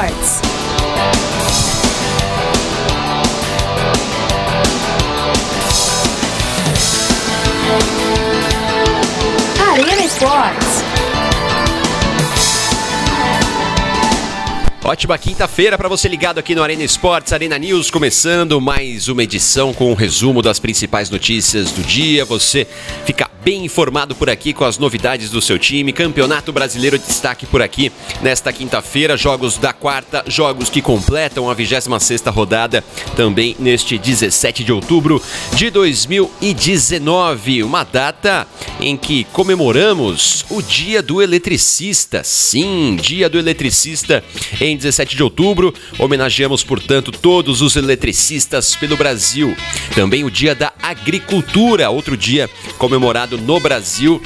Arts. Ótima quinta-feira para você ligado aqui no Arena Esportes, Arena News, começando mais uma edição com um resumo das principais notícias do dia. Você fica bem informado por aqui com as novidades do seu time. Campeonato Brasileiro de destaque por aqui nesta quinta-feira. Jogos da quarta, jogos que completam a 26 rodada também neste 17 de outubro de 2019. Uma data em que comemoramos o Dia do Eletricista. Sim, Dia do Eletricista em 17 de outubro. Homenageamos, portanto, todos os eletricistas pelo Brasil. Também o Dia da Agricultura, outro dia comemorado no Brasil.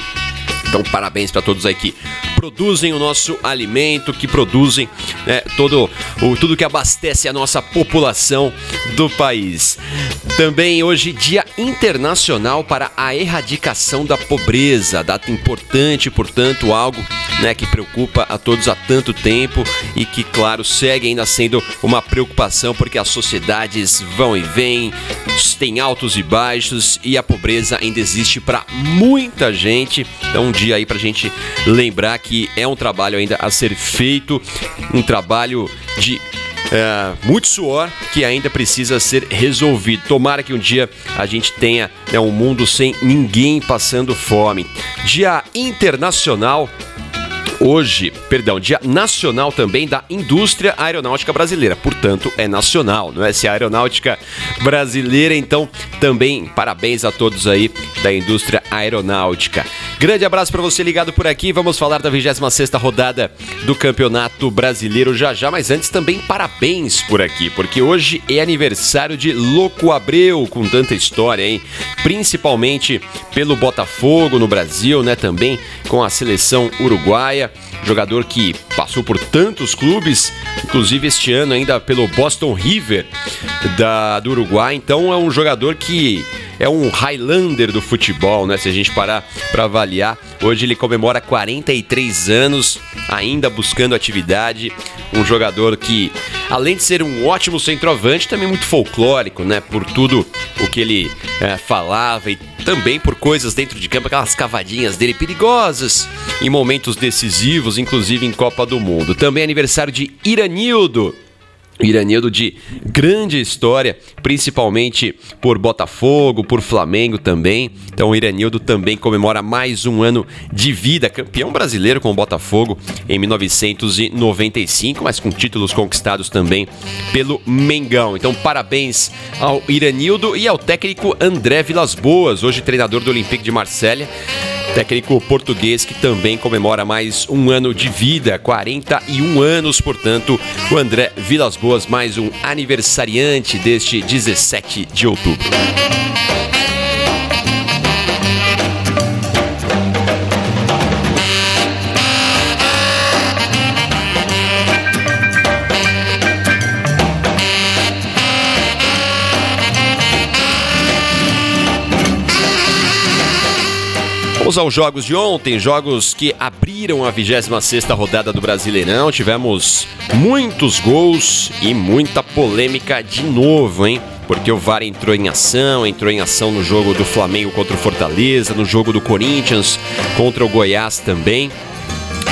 Então, parabéns para todos aí que produzem o nosso alimento, que produzem né, todo o, tudo que abastece a nossa população do país. Também hoje, Dia Internacional para a Erradicação da Pobreza, data importante, portanto, algo né, que preocupa a todos há tanto tempo e que, claro, segue ainda sendo uma preocupação porque as sociedades vão e vêm, tem altos e baixos e a pobreza ainda existe para muita gente. Então, um dia aí para a gente lembrar que é um trabalho ainda a ser feito, um trabalho de é, muito suor que ainda precisa ser resolvido. Tomara que um dia a gente tenha né, um mundo sem ninguém passando fome. Dia Internacional hoje, perdão, Dia Nacional também da Indústria Aeronáutica Brasileira. Portanto, é nacional, não é? Se a aeronáutica brasileira, então também parabéns a todos aí da indústria aeronáutica. Grande abraço para você ligado por aqui. Vamos falar da 26ª rodada do Campeonato Brasileiro já já, mas antes também parabéns por aqui, porque hoje é aniversário de Louco Abreu, com tanta história, hein? Principalmente pelo Botafogo no Brasil, né, também com a seleção uruguaia jogador que passou por tantos clubes, inclusive este ano ainda pelo Boston River da, do Uruguai. Então é um jogador que é um Highlander do futebol, né? Se a gente parar para avaliar, hoje ele comemora 43 anos, ainda buscando atividade. Um jogador que, além de ser um ótimo centroavante, também muito folclórico, né? Por tudo o que ele é, falava e também por coisas dentro de campo, aquelas cavadinhas dele perigosas em momentos decisivos, inclusive em Copa do Mundo. Também é aniversário de Iranildo. Iranildo de grande história, principalmente por Botafogo, por Flamengo também. Então o Iranildo também comemora mais um ano de vida, campeão brasileiro com o Botafogo em 1995, mas com títulos conquistados também pelo Mengão. Então parabéns ao Iranildo e ao técnico André Vilas Boas, hoje treinador do Olympique de Marselha técnico português que também comemora mais um ano de vida, 41 anos, portanto, o André Vilas Boas, mais um aniversariante deste 17 de outubro. Vamos aos jogos de ontem, jogos que abriram a 26ª rodada do Brasileirão. Tivemos muitos gols e muita polêmica de novo, hein? Porque o VAR entrou em ação, entrou em ação no jogo do Flamengo contra o Fortaleza, no jogo do Corinthians contra o Goiás também.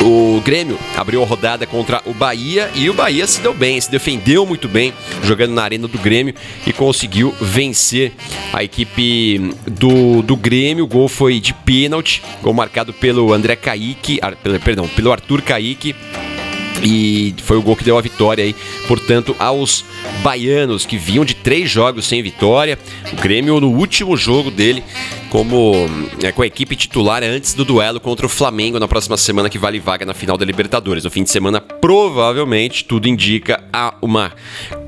O Grêmio abriu a rodada contra o Bahia e o Bahia se deu bem, se defendeu muito bem, jogando na arena do Grêmio e conseguiu vencer a equipe do, do Grêmio. O gol foi de pênalti, gol marcado pelo André Kaique, perdão, pelo Arthur Kaique. E foi o gol que deu a vitória aí, portanto, aos baianos que vinham de três jogos sem vitória. O Grêmio, no último jogo dele, como é, com a equipe titular antes do duelo contra o Flamengo na próxima semana, que vale vaga na final da Libertadores. No fim de semana, provavelmente, tudo indica a uma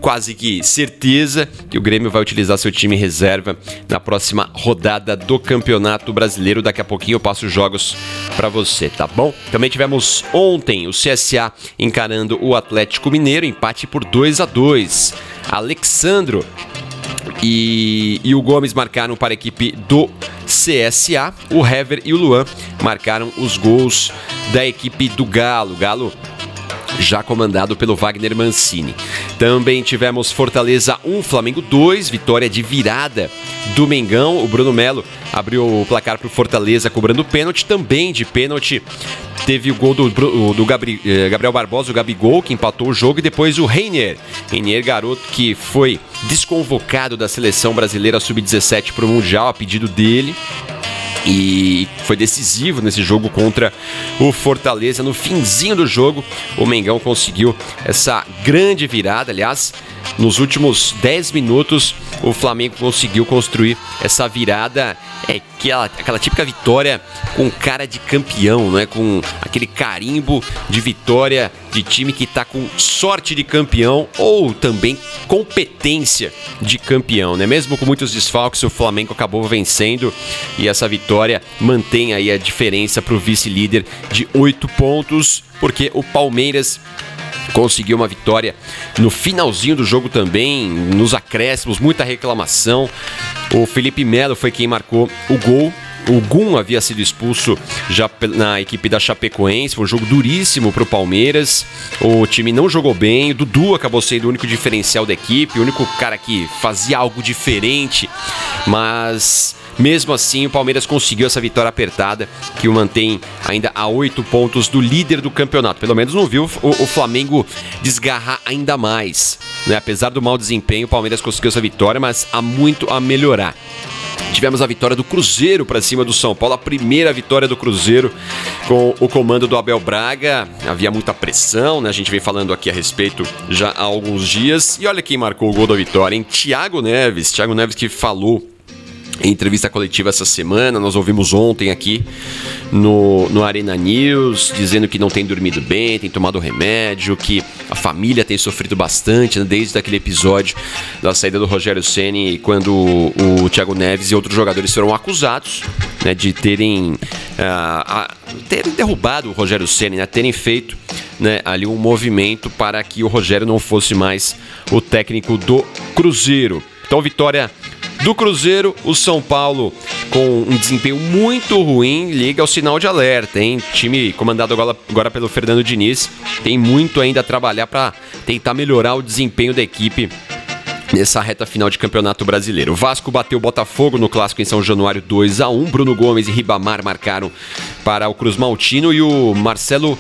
quase que certeza que o Grêmio vai utilizar seu time reserva na próxima rodada do Campeonato Brasileiro. Daqui a pouquinho eu passo os jogos para você, tá bom? Também tivemos ontem o CSA encarando o Atlético Mineiro, empate por 2 a 2. Alexandro e, e o Gomes marcaram para a equipe do CSA. O Hever e o Luan marcaram os gols da equipe do Galo. Galo já comandado pelo Wagner Mancini. Também tivemos Fortaleza 1, Flamengo 2, vitória de virada do Mengão. O Bruno Melo abriu o placar para o Fortaleza cobrando pênalti, também de pênalti. Teve o gol do, do eh, Gabriel Barbosa, o Gabigol, que empatou o jogo, e depois o Reinier. Reinier, garoto que foi desconvocado da seleção brasileira sub-17 para o Mundial a pedido dele e foi decisivo nesse jogo contra o Fortaleza. No finzinho do jogo, o Mengão conseguiu essa grande virada. Aliás, nos últimos 10 minutos, o Flamengo conseguiu construir essa virada, é aquela, aquela típica vitória com cara de campeão, né? com aquele carimbo de vitória de time que está com sorte de campeão ou também competência de campeão. Né? Mesmo com muitos desfalques, o Flamengo acabou vencendo e essa vitória mantém aí a diferença para o vice-líder de 8 pontos, porque o Palmeiras conseguiu uma vitória no finalzinho do jogo também, nos acréscimos, muita reclamação. O Felipe Melo foi quem marcou o gol o Gum havia sido expulso já na equipe da Chapecoense. Foi um jogo duríssimo para o Palmeiras. O time não jogou bem. O Dudu acabou sendo o único diferencial da equipe, o único cara que fazia algo diferente. Mas mesmo assim, o Palmeiras conseguiu essa vitória apertada que o mantém ainda a oito pontos do líder do campeonato. Pelo menos não viu o, o Flamengo desgarrar ainda mais. Né? Apesar do mau desempenho, o Palmeiras conseguiu essa vitória, mas há muito a melhorar. Tivemos a vitória do Cruzeiro para cima do São Paulo, a primeira vitória do Cruzeiro com o comando do Abel Braga. Havia muita pressão, né? A gente vem falando aqui a respeito já há alguns dias. E olha quem marcou o gol da vitória, hein? Thiago Neves. Thiago Neves que falou em entrevista coletiva essa semana, nós ouvimos ontem aqui no, no Arena News, dizendo que não tem dormido bem, tem tomado remédio, que a família tem sofrido bastante né, desde aquele episódio da saída do Rogério Ceni quando o, o Thiago Neves e outros jogadores foram acusados né, de terem, uh, a, terem derrubado o Rogério Ceni, né, terem feito né, ali um movimento para que o Rogério não fosse mais o técnico do Cruzeiro. Então, vitória do Cruzeiro, o São Paulo com um desempenho muito ruim liga ao sinal de alerta, hein? Time comandado agora, agora pelo Fernando Diniz tem muito ainda a trabalhar para tentar melhorar o desempenho da equipe nessa reta final de Campeonato Brasileiro. O Vasco bateu o Botafogo no clássico em São Januário 2 a 1. Bruno Gomes e Ribamar marcaram para o Cruz Maltino e o Marcelo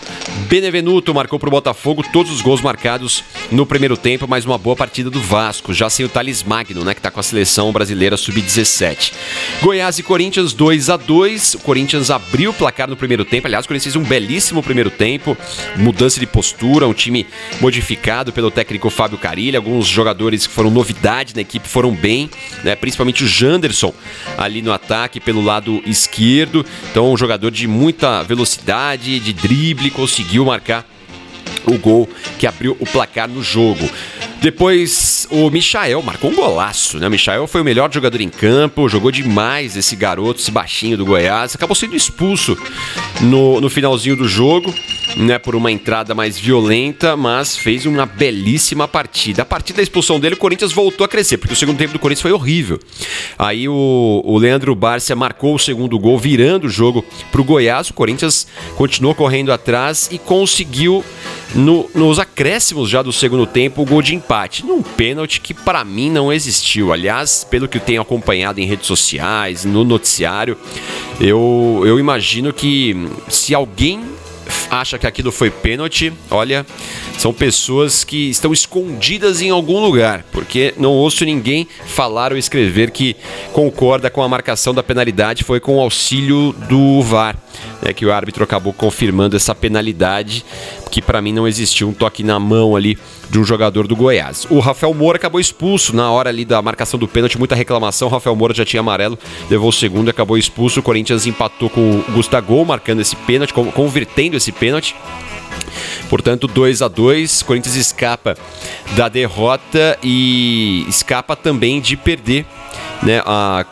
Benevenuto marcou para o Botafogo todos os gols marcados no primeiro tempo, mais uma boa partida do Vasco, já sem o Thales Magno, né, que está com a seleção brasileira sub-17. Goiás e Corinthians 2 a 2. O Corinthians abriu o placar no primeiro tempo. Aliás, o Corinthians fez um belíssimo primeiro tempo, mudança de postura, um time modificado pelo técnico Fábio Carilli, alguns jogadores que foram novidade na equipe foram bem, né, principalmente o Janderson ali no ataque pelo lado esquerdo. Então, um jogador de muita velocidade, de drible, conseguiu marcar o gol que abriu o placar no jogo. Depois o Michael marcou um golaço, né? O Michael foi o melhor jogador em campo, jogou demais esse garoto, esse baixinho do Goiás. Acabou sendo expulso no, no finalzinho do jogo, né? Por uma entrada mais violenta, mas fez uma belíssima partida. A partir da expulsão dele, o Corinthians voltou a crescer, porque o segundo tempo do Corinthians foi horrível. Aí o, o Leandro Bárcia marcou o segundo gol, virando o jogo para o Goiás. O Corinthians continuou correndo atrás e conseguiu no, nos acréscimos já do segundo tempo, o gol de empate. Num pênalti que para mim não existiu. Aliás, pelo que eu tenho acompanhado em redes sociais, no noticiário, eu, eu imagino que se alguém acha que aquilo foi pênalti, olha, são pessoas que estão escondidas em algum lugar, porque não ouço ninguém falar ou escrever que concorda com a marcação da penalidade, foi com o auxílio do VAR, é que o árbitro acabou confirmando essa penalidade, que para mim não existiu um toque na mão ali de um jogador do Goiás. O Rafael Moura acabou expulso na hora ali da marcação do pênalti, muita reclamação. O Rafael Moura já tinha amarelo, levou o segundo acabou expulso. O Corinthians empatou com o Gustavo marcando esse pênalti, convertendo esse pênalti. Portanto, 2 a 2 Corinthians escapa da derrota e escapa também de perder né, a,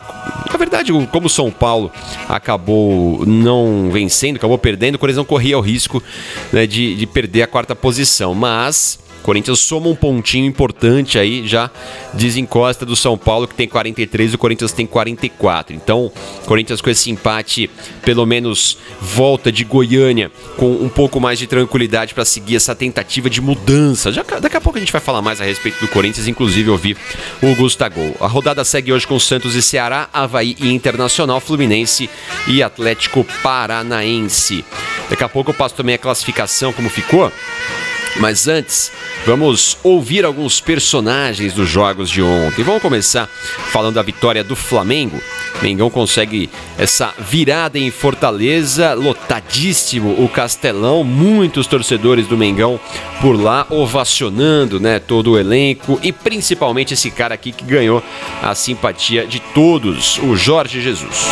na verdade, como o São Paulo acabou não vencendo, acabou perdendo, o Corinthians não corria o risco né, de, de perder a quarta posição. Mas Corinthians soma um pontinho importante aí, já desencosta do São Paulo, que tem 43 e o Corinthians tem 44. Então, Corinthians com esse empate, pelo menos volta de Goiânia com um pouco mais de tranquilidade para seguir essa tentativa de mudança. Já, daqui a pouco a gente vai falar mais a respeito do Corinthians, inclusive ouvir o Gustavo. A rodada segue hoje com Santos e Ceará, Havaí e Internacional, Fluminense e Atlético Paranaense. Daqui a pouco eu passo também a classificação, como ficou. Mas antes, vamos ouvir alguns personagens dos jogos de ontem. Vamos começar falando da vitória do Flamengo. Mengão consegue essa virada em Fortaleza, lotadíssimo o Castelão, muitos torcedores do Mengão por lá ovacionando, né, todo o elenco e principalmente esse cara aqui que ganhou a simpatia de todos, o Jorge Jesus.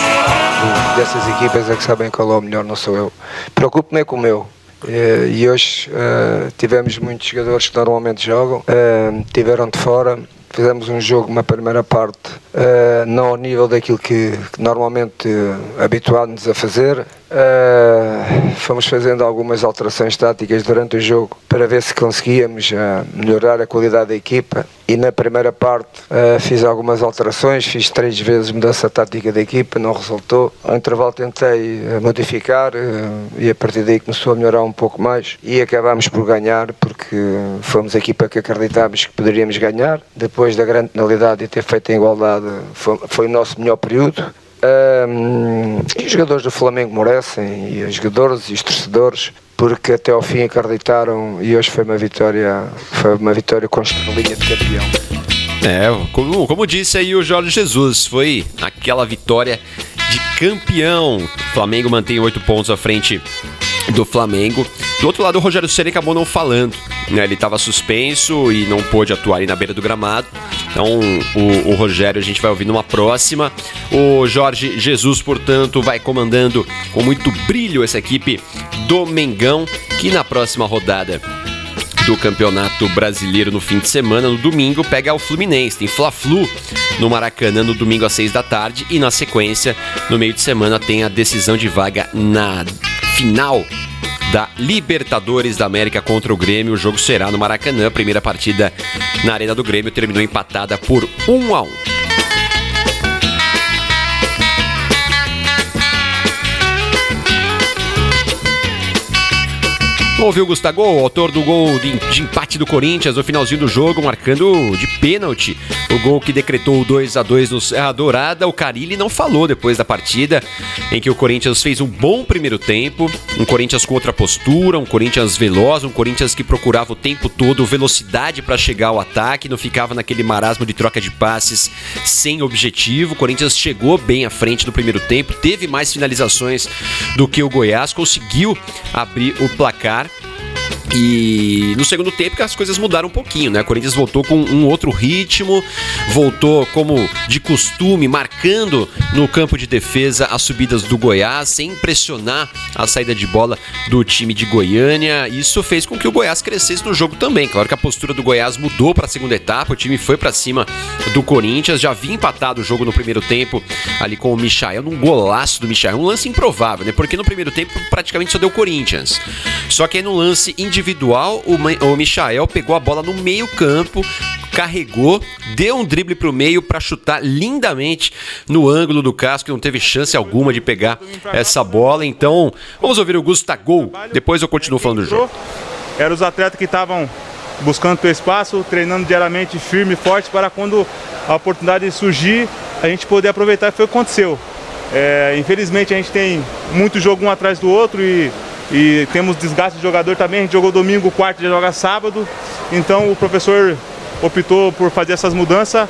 Dessas equipas é que sabem qual é o melhor, não sou eu. Preocupo-me com o meu. Eh, e hoje uh, tivemos muitos jogadores que normalmente jogam, uh, tiveram de fora. Fizemos um jogo, uma primeira parte, uh, não ao nível daquilo que, que normalmente habituámos a fazer, Uh, fomos fazendo algumas alterações táticas durante o jogo para ver se conseguíamos uh, melhorar a qualidade da equipa. E na primeira parte uh, fiz algumas alterações, fiz três vezes mudança tática da equipa, não resultou. Ao intervalo tentei modificar e a partir daí começou a melhorar um pouco mais e acabámos por ganhar porque fomos a equipa que acreditámos que poderíamos ganhar. Depois da grande penalidade e ter feito a igualdade, foi, foi o nosso melhor período. Um, e os jogadores do Flamengo merecem, e os jogadores e os torcedores, porque até ao fim acreditaram e hoje foi uma vitória, foi uma vitória com estrelinha de campeão. É, como, como disse aí o Jorge Jesus, foi aquela vitória de campeão. O Flamengo mantém oito pontos à frente do Flamengo. Do outro lado, o Rogério Ceni acabou não falando. Né? Ele estava suspenso e não pôde atuar ali na beira do gramado. Então, o, o, Rogério a gente vai ouvir numa próxima. O Jorge Jesus, portanto, vai comandando com muito brilho essa equipe do Mengão, que na próxima rodada do Campeonato Brasileiro no fim de semana, no domingo, pega o Fluminense. Tem Fla-Flu no Maracanã no domingo às 6 da tarde e na sequência, no meio de semana, tem a decisão de vaga na final da Libertadores da América contra o Grêmio. O jogo será no Maracanã. A primeira partida na Arena do Grêmio terminou empatada por 1 a 1. Ouviu o Gustavo, autor do gol de, empate do Corinthians no finalzinho do jogo, marcando de pênalti o gol que decretou o 2 a 2 no Serra Dourada. O Carilli não falou depois da partida, em que o Corinthians fez um bom primeiro tempo, um Corinthians com outra postura, um Corinthians veloz, um Corinthians que procurava o tempo todo velocidade para chegar ao ataque, não ficava naquele marasmo de troca de passes sem objetivo. O Corinthians chegou bem à frente no primeiro tempo, teve mais finalizações do que o Goiás, conseguiu abrir o placar e no segundo tempo as coisas mudaram um pouquinho, né? O Corinthians voltou com um outro ritmo, voltou como de costume, marcando no campo de defesa as subidas do Goiás, sem pressionar a saída de bola do time de Goiânia. Isso fez com que o Goiás crescesse no jogo também. Claro que a postura do Goiás mudou para a segunda etapa, o time foi para cima do Corinthians, já havia empatado o jogo no primeiro tempo ali com o Michael, num golaço do Michael, um lance improvável, né? Porque no primeiro tempo praticamente só deu Corinthians. Só que aí no lance individual individual, o, Michael pegou a bola no meio campo, carregou, deu um drible para o meio para chutar lindamente no ângulo do casco, não teve chance alguma de pegar essa bola. Então, vamos ouvir o Gustavo, depois eu continuo falando do jogo. Eram os atletas que estavam buscando o espaço, treinando diariamente firme e forte para quando a oportunidade surgir, a gente poder aproveitar foi o que aconteceu. É, infelizmente a gente tem muito jogo um atrás do outro e e temos desgaste de jogador também. A gente jogou domingo, quarto, já joga sábado. Então o professor optou por fazer essas mudanças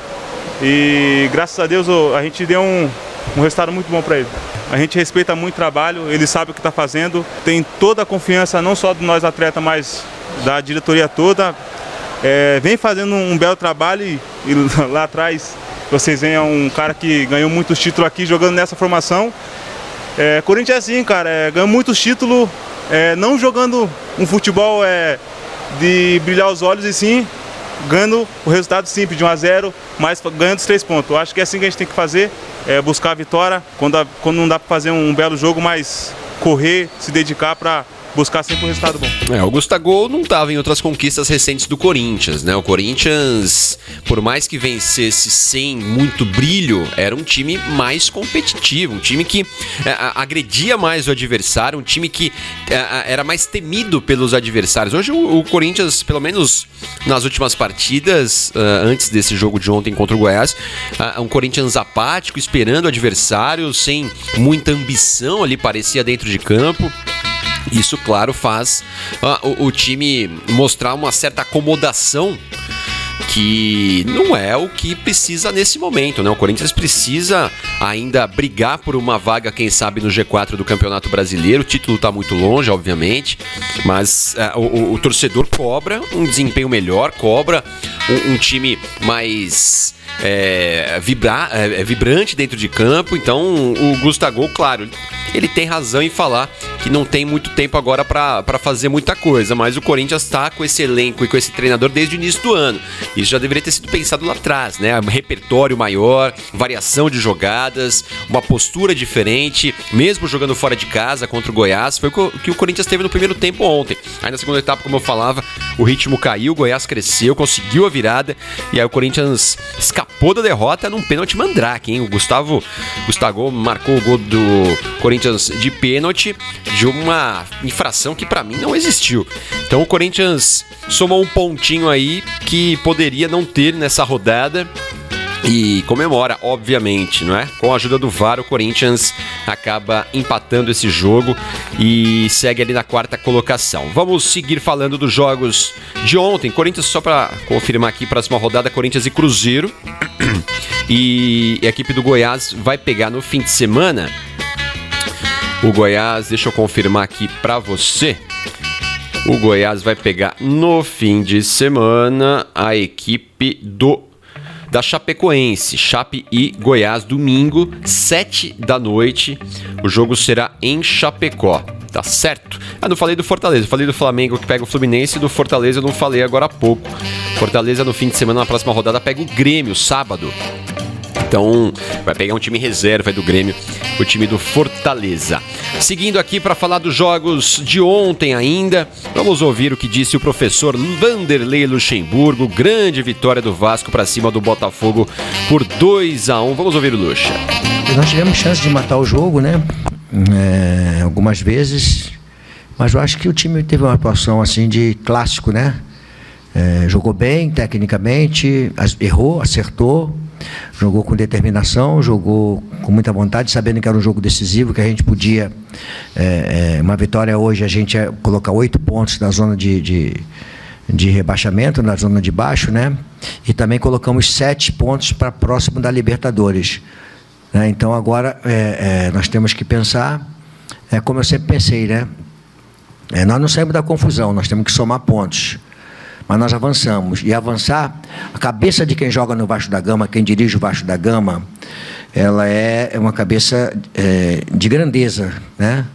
e graças a Deus a gente deu um, um resultado muito bom para ele. A gente respeita muito o trabalho, ele sabe o que está fazendo, tem toda a confiança, não só de nós atletas, mas da diretoria toda. É, vem fazendo um belo trabalho e, e lá atrás vocês veem um cara que ganhou muitos títulos aqui jogando nessa formação. É, Corinthians é assim, cara, é, ganhou muitos títulos é, não jogando um futebol é, de brilhar os olhos e sim ganhando o resultado simples de 1 a 0, mas ganhando os três pontos. Eu acho que é assim que a gente tem que fazer, é buscar a vitória quando, a, quando não dá para fazer um, um, belo jogo, mas correr, se dedicar para buscar sempre um resultado bom. É, o Gustavo não estava em outras conquistas recentes do Corinthians, né? O Corinthians, por mais que vencesse sem muito brilho, era um time mais competitivo, um time que é, agredia mais o adversário, um time que é, era mais temido pelos adversários. Hoje o, o, Corinthians, pelo menos nas últimas partidas, uh, antes desse jogo de ontem contra o Goiás, uh, um Corinthians apático, esperando o adversário, sem muita ambição ali, parecia dentro de campo. Isso, claro, faz uh, o, o time mostrar uma certa acomodação que não é o que precisa nesse momento, né? O Corinthians precisa ainda brigar por uma vaga, quem sabe, no G4 do Campeonato Brasileiro. O título está muito longe, obviamente, mas uh, o, o, torcedor cobra um desempenho melhor, cobra um, um time mais é, vibra, é, vibrante dentro de campo. Então, o Gustavo, claro, ele tem razão em falar que não tem muito tempo agora para fazer muita coisa, mas o Corinthians está com esse elenco e com esse treinador desde o início do ano. Isso já deveria ter sido pensado lá atrás, né? Um repertório maior, variação de jogadas, uma postura diferente, mesmo jogando fora de casa contra o Goiás. Foi o que o Corinthians teve no primeiro tempo ontem. Aí na segunda etapa, como eu falava, o ritmo caiu, o Goiás cresceu, conseguiu a virada e aí o Corinthians escapou da derrota num pênalti mandrake, hein? O Gustavo, Gustavo marcou o gol do Corinthians de pênalti de uma infração que para mim não existiu. Então o Corinthians somou um pontinho aí que poderia não ter nessa rodada e comemora, obviamente, não é? Com a ajuda do VAR, o Corinthians acaba empatando esse jogo e segue ali na quarta colocação. Vamos seguir falando dos jogos de ontem. Corinthians, só para confirmar aqui, próxima rodada, Corinthians e Cruzeiro. E a equipe do Goiás vai pegar no fim de semana. O Goiás, deixa eu confirmar aqui para você. O Goiás vai pegar no fim de semana a equipe do da Chapecoense, Chape e Goiás, domingo, 7 da noite. O jogo será em Chapecó. Tá certo? Ah, não falei do Fortaleza, falei do Flamengo que pega o Fluminense e do Fortaleza eu não falei agora há pouco. Fortaleza no fim de semana, na próxima rodada, pega o Grêmio, sábado. Então, vai pegar um time reserva do Grêmio, o time do Fortaleza. Seguindo aqui para falar dos jogos de ontem ainda, vamos ouvir o que disse o professor Vanderlei Luxemburgo. Grande vitória do Vasco para cima do Botafogo por 2 a 1 Vamos ouvir o Luxa. Nós tivemos chance de matar o jogo, né? É, algumas vezes, mas eu acho que o time teve uma atuação assim de clássico, né? É, jogou bem tecnicamente, errou, acertou, Jogou com determinação, jogou com muita vontade, sabendo que era um jogo decisivo, que a gente podia. É, é, uma vitória hoje, a gente ia colocar oito pontos na zona de, de, de, rebaixamento, na zona de baixo, né? E também colocamos sete pontos para próximo da Libertadores. Né? Então agora é, é, nós temos que pensar, é como eu sempre pensei, né? É, nós não saímos da confusão, nós temos que somar pontos mas nós avançamos. E avançar, a cabeça de quem joga no Vasco da Gama, quem dirige o Vasco da Gama, ela é, é uma cabeça é, de grandeza. Né?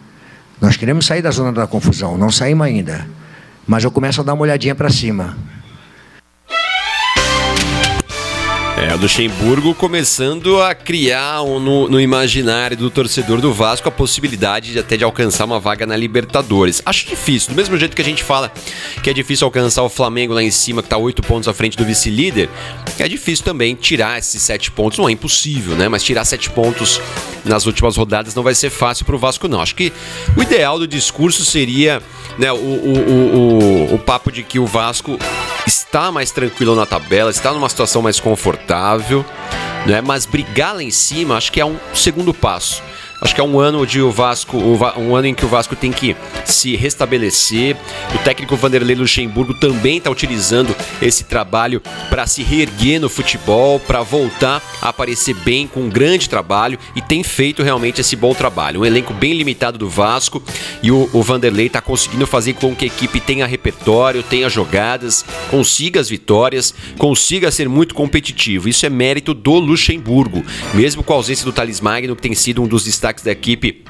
Nós queremos sair da zona da confusão, não saímos ainda. Mas eu começo a dar uma olhadinha para cima. É, o Luxemburgo começando a criar um, no, no, imaginário do torcedor do Vasco a possibilidade de até de alcançar uma vaga na Libertadores. Acho difícil, do mesmo jeito que a gente fala que é difícil alcançar o Flamengo lá em cima, que está oito pontos à frente do vice-líder, é difícil também tirar esses sete pontos. Não é impossível, né? Mas tirar sete pontos nas últimas rodadas não vai ser fácil para o Vasco, não. Acho que o ideal do discurso seria né, o, o, o, o papo de que o Vasco está mais tranquilo na tabela, está numa situação mais confortável, né? Mas brigar lá em cima, acho que é um segundo passo. Acho que é um ano de o Vasco, um ano em que o Vasco tem que se restabelecer. O técnico Vanderlei Luxemburgo também está utilizando esse trabalho para se reerguer no futebol, para voltar a aparecer bem com um grande trabalho e tem feito realmente esse bom trabalho. Um elenco bem limitado do Vasco e o, o Vanderlei está conseguindo fazer com que a equipe tenha repertório, tenha jogadas, consiga as vitórias, consiga ser muito competitivo. Isso é mérito do Luxemburgo, mesmo com a ausência do Thales Magno, que tem sido um dos destaques da equipe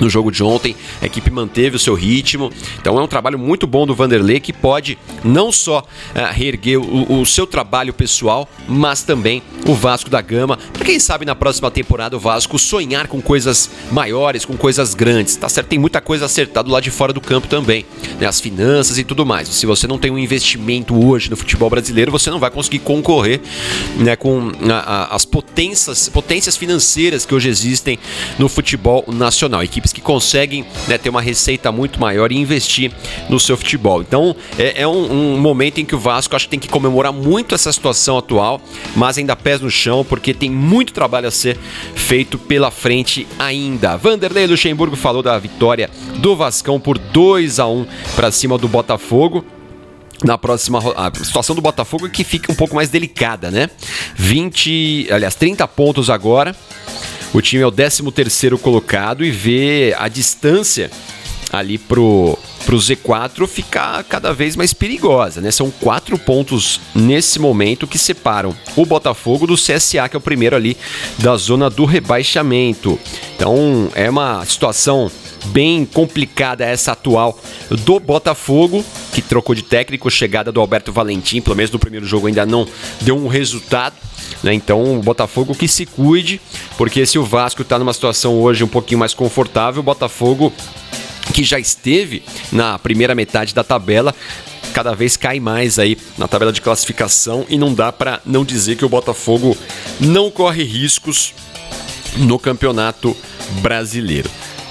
no jogo de ontem. A equipe manteve o seu ritmo. Então é um trabalho muito bom do Vanderlei que pode não só uh, reerguer o, o, seu trabalho pessoal, mas também o Vasco da Gama. Para quem sabe na próxima temporada o Vasco sonhar com coisas maiores, com coisas grandes. Tá certo? Tem muita coisa acertada lá de fora do campo também, né? As finanças e tudo mais. Se você não tem um investimento hoje no futebol brasileiro, você não vai conseguir concorrer né, com a, a, as potências, potências financeiras que hoje existem no futebol nacional. Equipes equipes que conseguem né, ter uma receita muito maior e investir no seu futebol. Então é, é um, um, momento em que o Vasco acho que tem que comemorar muito essa situação atual, mas ainda pés no chão, porque tem muito trabalho a ser feito pela frente ainda. Vanderlei Luxemburgo falou da vitória do Vascão por 2 a 1 para cima do Botafogo na próxima a situação do Botafogo é que fica um pouco mais delicada, né? 20, aliás, 30 pontos agora. O time é o 13º colocado e vê a distância ali pro, pro Z4 ficar cada vez mais perigosa, né? São quatro pontos nesse momento que separam o Botafogo do CSA, que é o primeiro ali da zona do rebaixamento. Então é uma situação bem complicada essa atual do Botafogo, que trocou de técnico, chegada do Alberto Valentim, pelo menos no primeiro jogo ainda não deu um resultado. Né? Então, o Botafogo que se cuide, porque se o Vasco está numa situação hoje um pouquinho mais confortável, o Botafogo que já esteve na primeira metade da tabela, cada vez cai mais aí na tabela de classificação e não dá para não dizer que o Botafogo não corre riscos no Campeonato Brasileiro.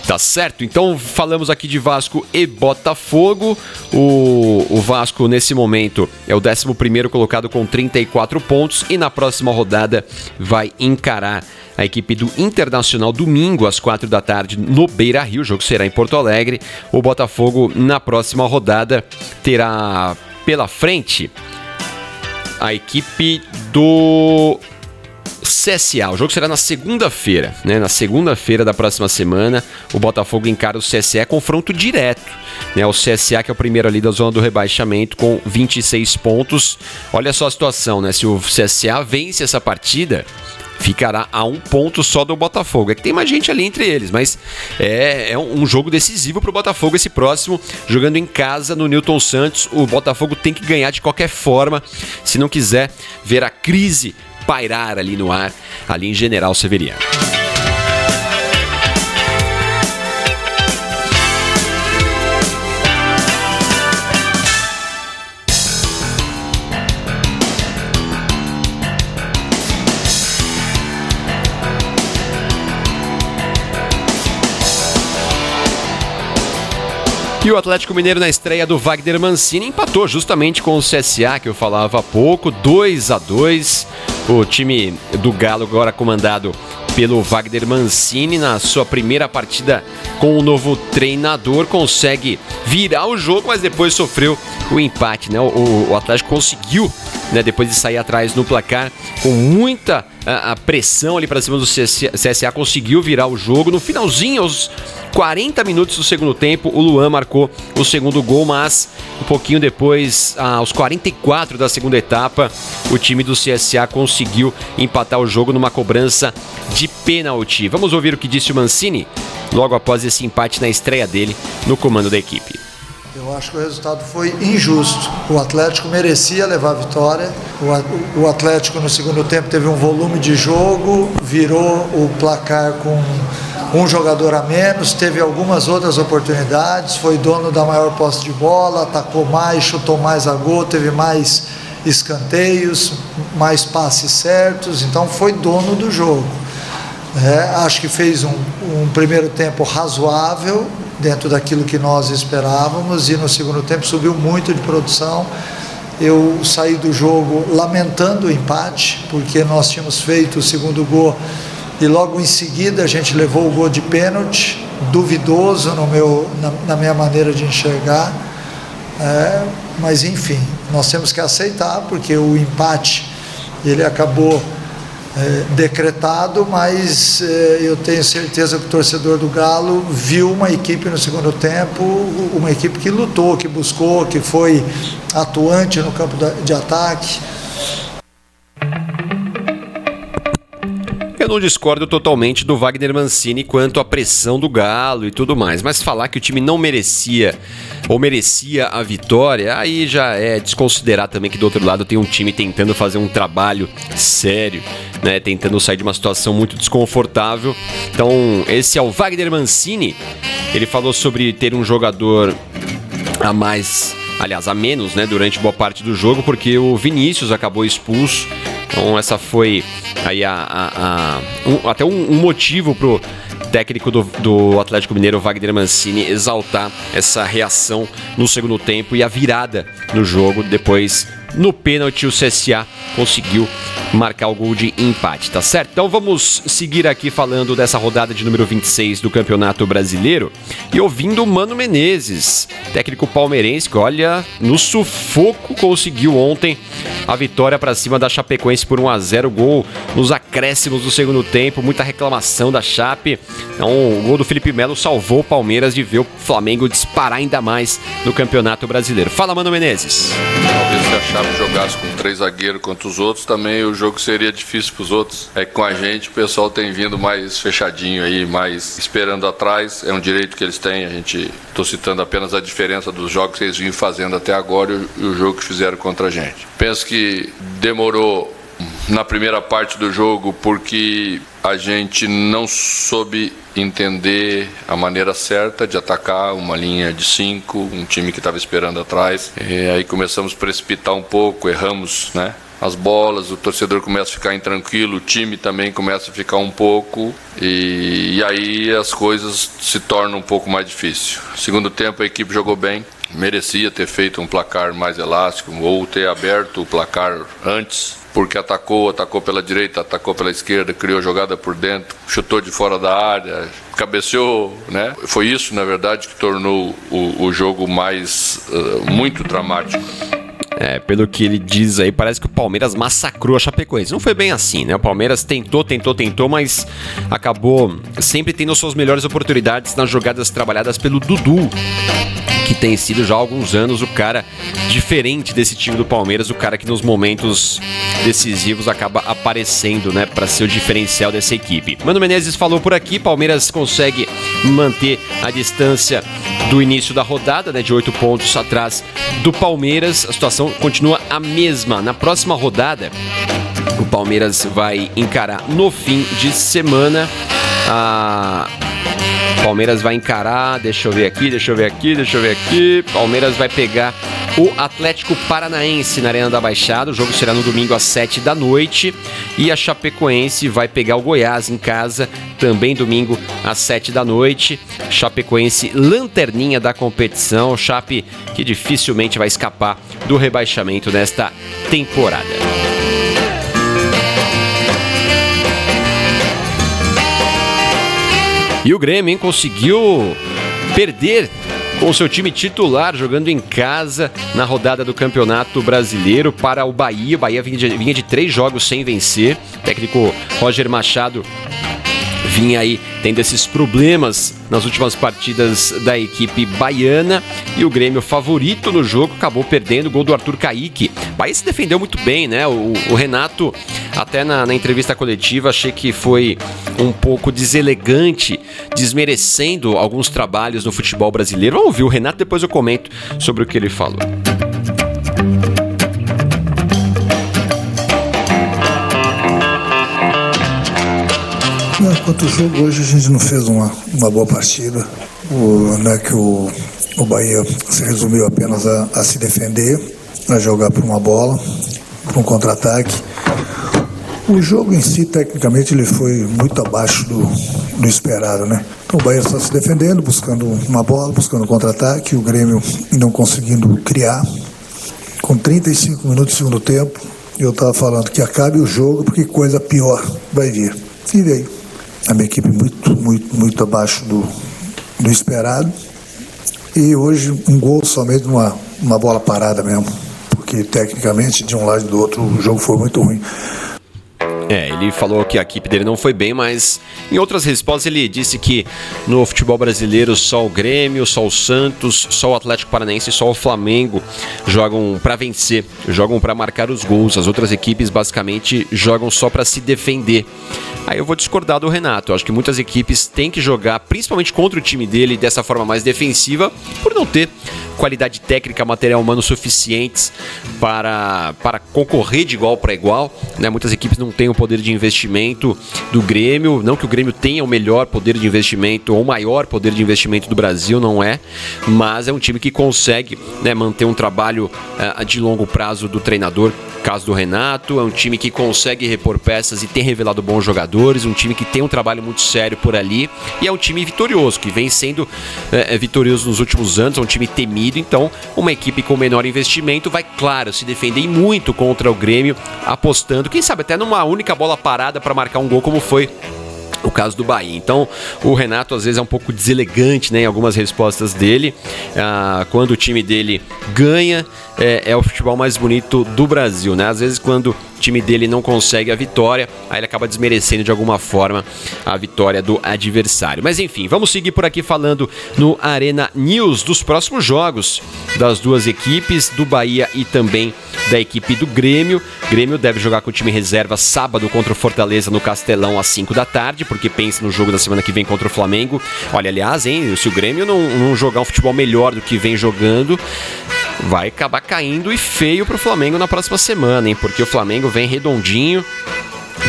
Tá certo? Então falamos aqui de Vasco e Botafogo. O, o Vasco, nesse momento, é o 11 colocado com 34 pontos e na próxima rodada vai encarar a equipe do Internacional domingo às 4 da tarde no Beira Rio. O jogo será em Porto Alegre. O Botafogo, na próxima rodada, terá pela frente a equipe do CSA. O jogo será na segunda-feira, né? Na segunda-feira da próxima semana, o Botafogo encara o CSA confronto direto, né? O CSA que é o primeiro ali da zona do rebaixamento com 26 pontos. Olha só a situação, né? Se o CSA vence essa partida, ficará a um ponto só do Botafogo. É que tem mais gente ali entre eles, mas é, é um jogo decisivo para o Botafogo esse próximo, jogando em casa no Newton Santos. O Botafogo tem que ganhar de qualquer forma, se não quiser ver a crise pairar ali no ar, ali em General Severiano. E o Atlético Mineiro na estreia do Wagner Mancini empatou justamente com o CSA que eu falava há pouco, 2 a 2. O time do Galo agora comandado pelo Wagner Mancini na sua primeira partida com o novo treinador consegue virar o jogo, mas depois sofreu o empate, né? O, o Atlético conseguiu, né, depois de sair atrás no placar com muita a, a pressão ali para cima do CSA, CSA conseguiu virar o jogo no finalzinho aos 40 minutos do segundo tempo, o Luan marcou o segundo gol, mas um pouquinho depois, aos 44 da segunda etapa, o time do CSA conseguiu empatar o jogo numa cobrança de pênalti. Vamos ouvir o que disse o Mancini logo após esse empate na estreia dele no comando da equipe. Eu acho que o resultado foi injusto. O Atlético merecia levar a vitória. O Atlético no segundo tempo teve um volume de jogo, virou o placar com um jogador a menos, teve algumas outras oportunidades, foi dono da maior posse de bola, atacou mais, chutou mais a gol, teve mais escanteios, mais passes certos, então foi dono do jogo. É, acho que fez um, um primeiro tempo razoável, dentro daquilo que nós esperávamos, e no segundo tempo subiu muito de produção. Eu saí do jogo lamentando o empate, porque nós tínhamos feito o segundo gol e logo em seguida a gente levou o gol de pênalti, duvidoso no meu, na, na minha maneira de enxergar. É, mas enfim, nós temos que aceitar, porque o empate ele acabou é, decretado, mas é, eu tenho certeza que o torcedor do Galo viu uma equipe no segundo tempo, uma equipe que lutou, que buscou, que foi atuante no campo de ataque não discordo totalmente do Wagner Mancini quanto à pressão do Galo e tudo mais, mas falar que o time não merecia ou merecia a vitória, aí já é desconsiderar também que do outro lado tem um time tentando fazer um trabalho sério, né, tentando sair de uma situação muito desconfortável. Então, esse é o Wagner Mancini. Ele falou sobre ter um jogador a mais aliás, a menos, né, durante boa parte do jogo, porque o Vinícius acabou expulso. Então essa foi aí a, a, a um, até um, um motivo pro técnico do, do, Atlético Mineiro, Wagner Mancini, exaltar essa reação no segundo tempo e a virada no jogo. Depois, no pênalti, o CSA conseguiu marcar o gol de empate, tá certo? Então vamos seguir aqui falando dessa rodada de número 26 do Campeonato Brasileiro e ouvindo o Mano Menezes, técnico palmeirense, que olha, no sufoco conseguiu ontem a vitória para cima da Chapecoense por 1 a 0 gol nos acréscimos do segundo tempo, muita reclamação da Chape. Então, o gol do Felipe Melo salvou o Palmeiras de ver o Flamengo disparar ainda mais no Campeonato Brasileiro. Fala, Mano Menezes. Talvez Chape jogasse com três zagueiros contra os outros, também o jogo seria difícil para os outros. É que com a gente o pessoal tem vindo mais fechadinho aí, mais esperando atrás. É um direito que eles têm. A gente estou citando apenas a diferença dos jogos que eles vinham fazendo até agora e o jogo que fizeram contra a gente. Penso que demorou na primeira parte do jogo porque a gente não soube entender a maneira certa de atacar uma linha de cinco, um time que estava esperando atrás. E aí começamos a precipitar um pouco, erramos, né? As bolas, o torcedor começa a ficar intranquilo, o time também começa a ficar um pouco e, e aí as coisas se tornam um pouco mais difíceis. Segundo tempo a equipe jogou bem, merecia ter feito um placar mais elástico ou ter aberto o placar antes, porque atacou, atacou pela direita, atacou pela esquerda, criou jogada por dentro, chutou de fora da área, cabeceou, né? Foi isso, na verdade, que tornou o, o jogo mais uh, muito dramático. É, pelo que ele diz aí, parece que o Palmeiras massacrou a Chapecoense. Não foi bem assim, né? O Palmeiras tentou, tentou, tentou, mas acabou sempre tendo suas melhores oportunidades nas jogadas trabalhadas pelo Dudu que tem sido já há alguns anos o cara diferente desse time do Palmeiras, o cara que nos momentos decisivos acaba aparecendo, né, para ser o diferencial dessa equipe. Mano Menezes falou por aqui, Palmeiras consegue manter a distância do início da rodada, né, de oito pontos atrás do Palmeiras. A situação continua a mesma. Na próxima rodada, o Palmeiras vai encarar no fim de semana a Palmeiras vai encarar, deixa eu ver aqui, deixa eu ver aqui, deixa eu ver aqui. Palmeiras vai pegar o Atlético Paranaense na Arena da Baixada. O jogo será no domingo às 7 da noite. E a Chapecoense vai pegar o Goiás em casa, também domingo às 7 da noite. Chapecoense, lanterninha da competição. Chape que dificilmente vai escapar do rebaixamento nesta temporada. E o Grêmio hein, conseguiu perder com seu time titular jogando em casa na rodada do Campeonato Brasileiro para o Bahia. O Bahia vinha de, vinha de três jogos sem vencer. O técnico Roger Machado vinha aí tendo esses problemas nas últimas partidas da equipe baiana e o Grêmio favorito no jogo acabou perdendo o gol do Arthur Caíque. O Bahia se defendeu muito bem, né? O, o Renato, até na, na, entrevista coletiva, achei que foi um pouco deselegante, desmerecendo alguns trabalhos no futebol brasileiro. Vamos ouvir o Renato, depois eu comento sobre o que ele falou. quanto ao jogo, hoje a gente não fez uma, uma boa partida. O, não é que o, o Bahia se resumiu apenas a, a se defender, a jogar por uma bola, por um contra-ataque. O jogo em si, tecnicamente, ele foi muito abaixo do, do esperado, né? Então o Bahia só se defendendo, buscando uma bola, buscando um contra-ataque, o Grêmio não conseguindo criar. Com 35 minutos do segundo tempo, eu estava falando que acabe o jogo porque coisa pior vai vir. E veio a minha equipe muito, muito, muito abaixo do, do esperado. E hoje um gol somente uma, uma bola parada mesmo, porque tecnicamente de um lado e do outro o jogo foi muito ruim. É, ele falou que a equipe dele não foi bem, mas em outras respostas ele disse que no futebol brasileiro só o Grêmio, só o Santos, só o Atlético Paranaense, só o Flamengo jogam para vencer, jogam para marcar os gols. As outras equipes basicamente jogam só para se defender. Aí eu vou discordar do Renato. Eu acho que muitas equipes têm que jogar, principalmente contra o time dele, dessa forma mais defensiva, por não ter qualidade técnica, material humano suficientes para, para concorrer de igual para igual. Né? Muitas equipes não têm o poder de investimento do Grêmio. Não que o Grêmio tenha o melhor poder de investimento ou o maior poder de investimento do Brasil, não é. Mas é um time que consegue né, manter um trabalho uh, de longo prazo do treinador caso do Renato, é um time que consegue repor peças e tem revelado bons jogadores, um time que tem um trabalho muito sério por ali e é um time vitorioso, que vem sendo é, vitorioso nos últimos anos, é um time temido, então uma equipe com menor investimento vai, claro, se defender muito contra o Grêmio, apostando, quem sabe até numa única bola parada para marcar um gol como foi o caso do Bahia. Então, o Renato às vezes é um pouco deselegante né, em algumas respostas dele. Ah, quando o time dele ganha, é, é, o futebol mais bonito do Brasil. Né? Às vezes, quando o time dele não consegue a vitória, aí ele acaba desmerecendo de alguma forma a vitória do adversário. Mas enfim, vamos seguir por aqui falando no Arena News dos próximos jogos das duas equipes, do Bahia e também da equipe do Grêmio. Grêmio deve jogar com o time reserva sábado contra o Fortaleza no Castelão às 5 da tarde, porque pensa no jogo da semana que vem contra o Flamengo. Olha, aliás, hein, se o Grêmio não, não jogar um futebol melhor do que vem jogando, vai acabar caindo e feio para o Flamengo na próxima semana, hein? Porque o Flamengo vem redondinho,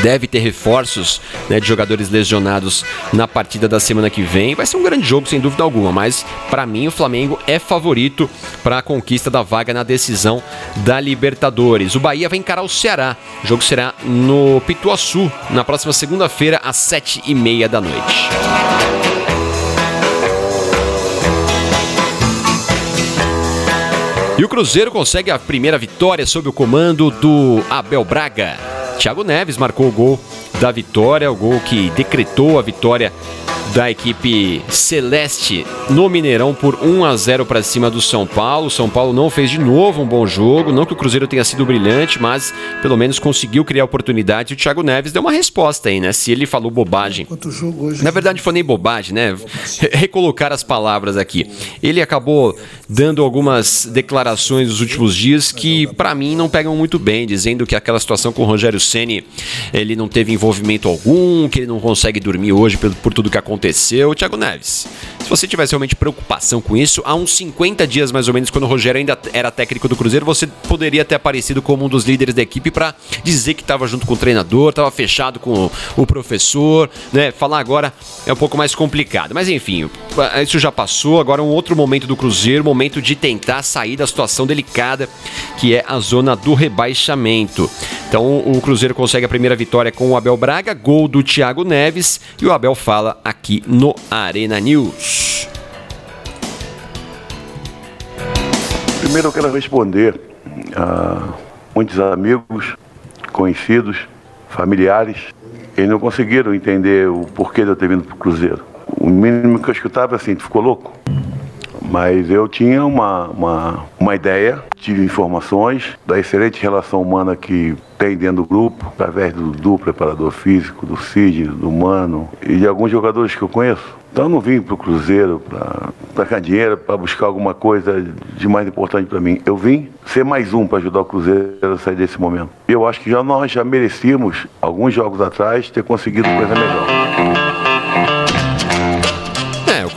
deve ter reforços né, de jogadores lesionados na partida da semana que vem. Vai ser um grande jogo, sem dúvida alguma, mas para mim o Flamengo é favorito para a conquista da vaga na decisão da Libertadores. O Bahia vai encarar o Ceará. O jogo será no Pituaçu, na próxima segunda-feira, às sete e meia da noite. E o Cruzeiro consegue a primeira vitória sob o comando do Abel Braga. Thiago Neves marcou o gol da vitória, o gol que decretou a vitória da equipe celeste no Mineirão por 1 a 0 para cima do São Paulo. São Paulo não fez de novo um bom jogo, não que o Cruzeiro tenha sido brilhante, mas pelo menos conseguiu criar oportunidade. E o Thiago Neves deu uma resposta aí, né? Se ele falou bobagem. Na verdade, foi nem bobagem, né? Recolocar as palavras aqui. Ele acabou dando algumas declarações nos últimos dias que para mim não pegam muito bem, dizendo que aquela situação com o Rogério Ceni ele não teve envolvimento algum, que ele não consegue dormir hoje por, por tudo que aconteceu. Thiago Neves, se você tivesse realmente preocupação com isso, há uns 50 dias mais ou menos, quando o Rogério ainda era técnico do Cruzeiro, você poderia ter aparecido como um dos líderes da equipe para dizer que estava junto com o treinador, estava fechado com o, professor, né? Falar agora é um pouco mais complicado. Mas enfim, isso já passou. Agora um outro momento do Cruzeiro, momento de tentar sair da situação delicada que é a zona do rebaixamento. Então o Cruzeiro consegue a primeira vitória com o Abel Braga, gol do Thiago Neves e o Abel fala aqui no Arena News. Primeiro eu quero responder a muitos amigos, conhecidos, familiares, eles não conseguiram entender o porquê de eu ter vindo para o Cruzeiro. O mínimo que eu escutava é assim, tu ficou louco? Mas eu tinha uma, uma, uma ideia, tive informações da excelente relação humana que tem dentro do grupo, através do, do preparador físico, do Cid, do Mano e de alguns jogadores que eu conheço. Então eu não vim para o Cruzeiro para ganhar dinheiro, para buscar alguma coisa de mais importante para mim. Eu vim ser mais um para ajudar o Cruzeiro a sair desse momento. Eu acho que já nós já merecíamos, alguns jogos atrás, ter conseguido coisa melhor.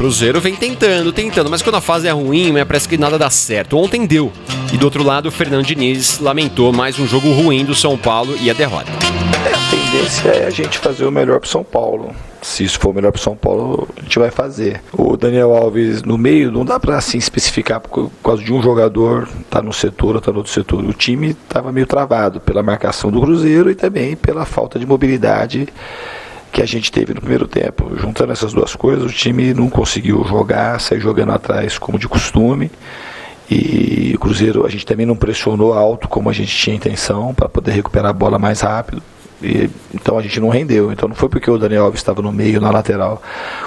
Cruzeiro vem tentando, tentando, mas quando a fase é ruim, né, parece que nada dá certo. Ontem deu. E do outro lado, o Fernando Diniz lamentou mais um jogo ruim do São Paulo e a derrota. É, a tendência é a gente fazer o melhor para São Paulo. Se isso for o melhor para São Paulo, a gente vai fazer. O Daniel Alves no meio, não dá para assim especificar por causa de um jogador tá no setor ou tá no outro setor. O time estava meio travado pela marcação do Cruzeiro e também pela falta de mobilidade que a gente teve no primeiro tempo. Juntando essas duas coisas, o time não conseguiu jogar, sair jogando atrás como de costume. E o Cruzeiro, a gente também não pressionou alto como a gente tinha intenção para poder recuperar a bola mais rápido. E, então a gente não rendeu. Então não foi porque o Daniel Alves estava no meio, na lateral.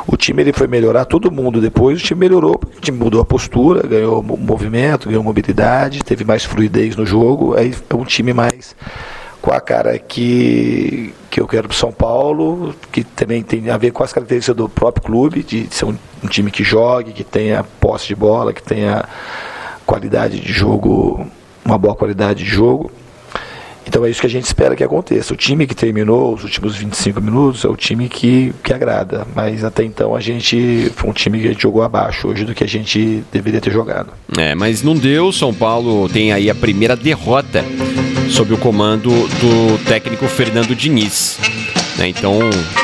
O time ele foi melhorar, todo mundo depois, o time melhorou, o time mudou a postura, ganhou movimento, ganhou mobilidade, teve mais fluidez no jogo. Aí é um time mais com a cara que, que eu quero para São Paulo, que também tem a ver com as características do próprio clube, de ser um, um time que jogue, que tenha posse de bola, que tenha qualidade de jogo, uma boa qualidade de jogo. Então é isso que a gente espera que aconteça. O time que terminou os últimos 25 minutos é o time que, que agrada, mas até então a gente foi um time que jogou abaixo hoje do que a gente deveria ter jogado. É, mas não deu. São Paulo tem aí a primeira derrota sob o comando do técnico Fernando Diniz. Né? Então,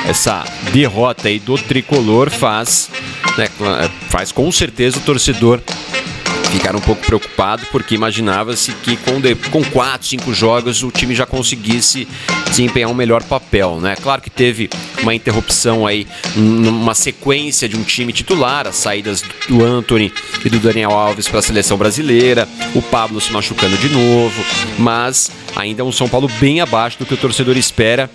essa derrota aí do tricolor faz, né, faz com certeza o torcedor ficar um pouco preocupado porque imaginava-se que com, de, com quatro, cinco jogos o time já conseguisse desempenhar um melhor papel, né? Claro que teve uma interrupção aí, numa sequência de um time titular, as saídas do Anthony e do Daniel Alves para a seleção brasileira, o Pablo se machucando de novo, mas ainda é um São Paulo bem abaixo do que o torcedor espera.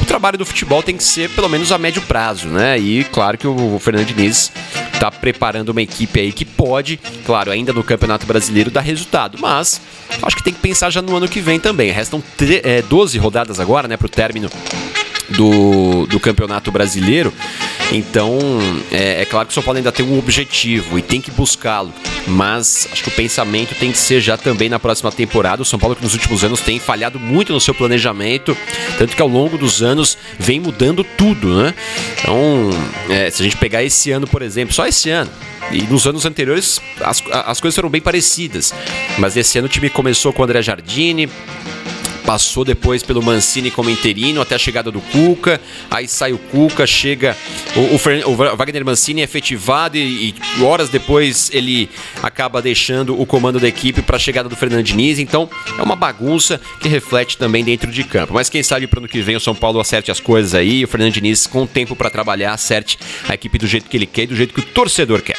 O trabalho do futebol tem que ser pelo menos a médio prazo, né? E claro que o Fernando Diniz está preparando uma equipe aí que pode, claro, ainda no Campeonato Brasileiro dar resultado, mas acho que tem que pensar já no ano que vem também. Restam é, 12 rodadas agora, né, para o término do, do Campeonato Brasileiro. Então, é, é, claro que o São Paulo ainda tem um objetivo e tem que buscá-lo. Mas acho que o pensamento tem que ser já também na próxima temporada. O São Paulo que nos últimos anos tem falhado muito no seu planejamento, tanto que ao longo dos anos vem mudando tudo, né? Então, é, se a gente pegar esse ano, por exemplo, só esse ano, e nos anos anteriores as, as coisas foram bem parecidas. Mas esse ano o time começou com o André Jardine, passou depois pelo Mancini como interino até a chegada do Cuca, aí sai o Cuca, chega o, o, o Wagner Mancini é efetivado e, e, horas depois ele acaba deixando o comando da equipe para a chegada do Fernando Diniz, então é uma bagunça que reflete também dentro de campo. Mas quem sabe para ano que vem o São Paulo acerte as coisas aí, o Fernando Diniz com tempo para trabalhar, acerte a equipe do jeito que ele quer e do jeito que o torcedor quer.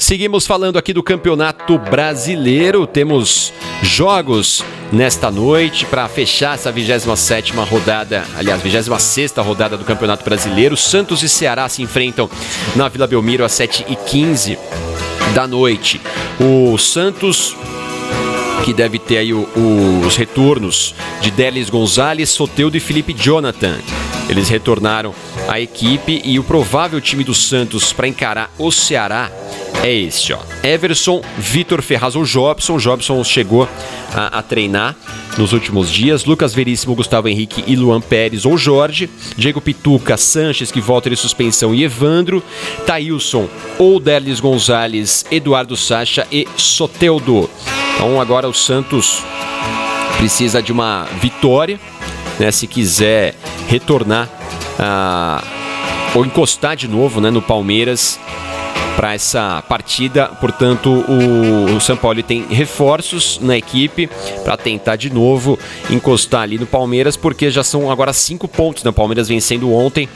Seguimos falando aqui do Campeonato Brasileiro. Temos jogos nesta noite para fechar essa 27 rodada, aliás, 26 rodada do Campeonato Brasileiro. Santos e Ceará se enfrentam na Vila Belmiro às 7h15 da noite. O Santos que deve ter aí o, o, os retornos de Delis Gonzalez, Soteudo e Felipe Jonathan. Eles retornaram à equipe e o provável time do Santos para encarar o Ceará é este, ó. Everson, Vitor Ferraz ou Jobson. Jobson chegou a, a, treinar nos últimos dias. Lucas Veríssimo, Gustavo Henrique e Luan Pérez ou Jorge. Diego Pituca, Sanches, que volta de suspensão, e Evandro. Taílson ou Derlis Gonzalez, Eduardo Sacha e Soteldo. Então agora o Santos precisa de uma vitória, né? Se quiser retornar ah, ou encostar de novo né, no Palmeiras para essa partida. Portanto, o, o São Paulo tem reforços na equipe para tentar de novo encostar ali no Palmeiras, porque já são agora cinco pontos. Né? O Palmeiras vencendo ontem,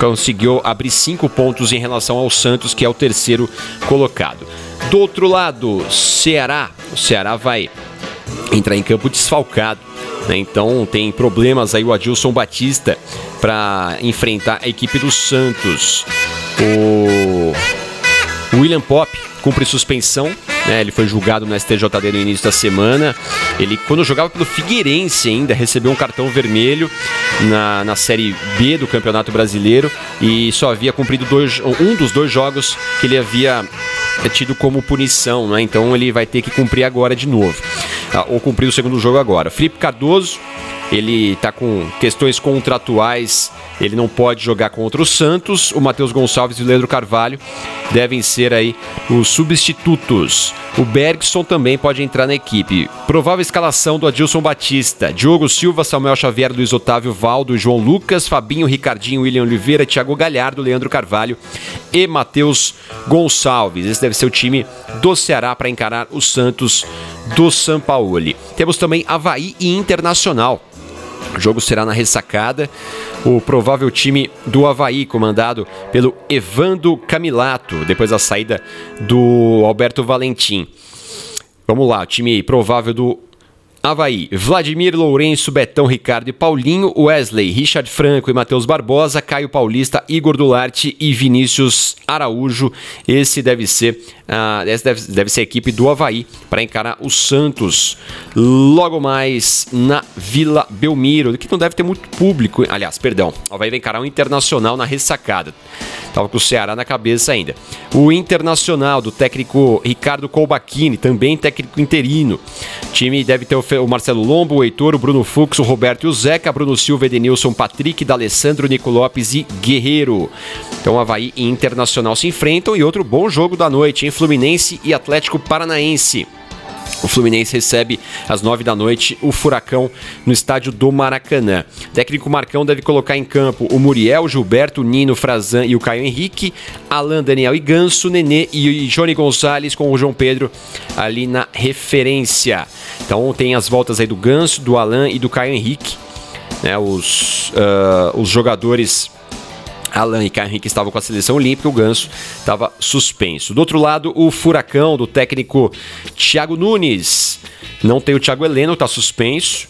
conseguiu abrir cinco pontos em relação ao Santos, que é o terceiro colocado. Do outro lado, Ceará. O Ceará vai entrar em campo desfalcado. Né? Então tem problemas aí o Adilson Batista para enfrentar a equipe do Santos. O William Pop cumpre suspensão. Né, ele foi julgado no STJD no início da semana. Ele, quando jogava pelo Figueirense ainda, recebeu um cartão vermelho na, na Série B do Campeonato Brasileiro e só havia cumprido dois, um dos dois jogos que ele havia tido como punição. Né? Então ele vai ter que cumprir agora de novo. Ah, ou cumprir o segundo jogo agora. Felipe Cardoso ele está com questões contratuais, ele não pode jogar contra o Santos. O Matheus Gonçalves e o Leandro Carvalho devem ser aí os substitutos. O Bergson também pode entrar na equipe. Provável escalação do Adilson Batista: Diogo Silva, Samuel Xavier, Luiz Otávio, Valdo, João Lucas, Fabinho, Ricardinho, William Oliveira, Thiago Galhardo, Leandro Carvalho e Matheus Gonçalves. Esse deve ser o time do Ceará para encarar o Santos do São Paulo. Temos também Havaí e Internacional. O jogo será na ressacada. O provável time do Havaí, comandado pelo Evando Camilato, depois da saída do Alberto Valentim. Vamos lá, time provável do Havaí, Vladimir Lourenço, Betão, Ricardo e Paulinho, Wesley, Richard Franco e Matheus Barbosa, Caio Paulista, Igor Dularte e Vinícius Araújo. Esse deve ser Ah, essa deve, deve ser a equipe do Havaí para encarar o Santos logo mais na Vila Belmiro, que não deve ter muito público. Aliás, perdão, o Havaí vai encarar o Internacional na ressacada. Tava com o Ceará na cabeça ainda. O Internacional do técnico Ricardo Colbachini, também técnico interino. O time deve ter o Marcelo Lombo, o Heitor, o Bruno Fux, o Roberto e o Zeca, Bruno Silva, Edenilson, Patrick, D'Alessandro, Nico Lopes e Guerreiro. Então Havaí e Internacional se enfrentam e outro bom jogo da noite, em Fluminense e Atlético Paranaense. O Fluminense recebe às 9 da noite o Furacão no estádio do Maracanã. O técnico Marcão deve colocar em campo o Muriel, Gilberto, Nino, Frazan e o Caio Henrique, Alan, Daniel e Ganso, Nenê e Johnny Gonçalves com o João Pedro ali na referência. Então tem as voltas aí do Ganso, do Alan e do Caio Henrique. Né, os, uh, os jogadores Alan e Caio Henrique estavam com a seleção olímpica, o Ganso estava suspenso. Do outro lado, o furacão do técnico Thiago Nunes. Não tem o Thiago Heleno, está suspenso.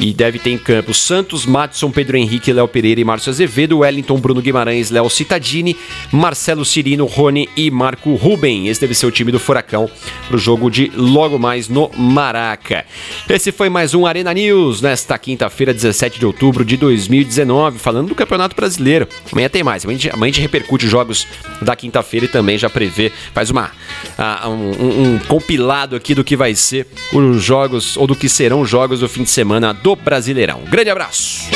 E deve ter em campo Santos, Matson, Pedro Henrique, Léo Pereira e Márcio Azevedo, Wellington, Bruno Guimarães, Léo Citadini, Marcelo Cirino, Rony e Marco Ruben. Esse deve ser o time do Furacão para o jogo de logo mais no Maraca. Esse foi mais um Arena News nesta quinta-feira, 17 de outubro de 2019, falando do Campeonato Brasileiro. Amanhã tem mais. Amanhã a gente, amanhã repercute os jogos da quinta-feira e também já prevê, faz uma, uh, um, um compilado aqui do que vai ser os jogos ou do que serão os jogos do fim de semana do Brasileirão. Grande abraço!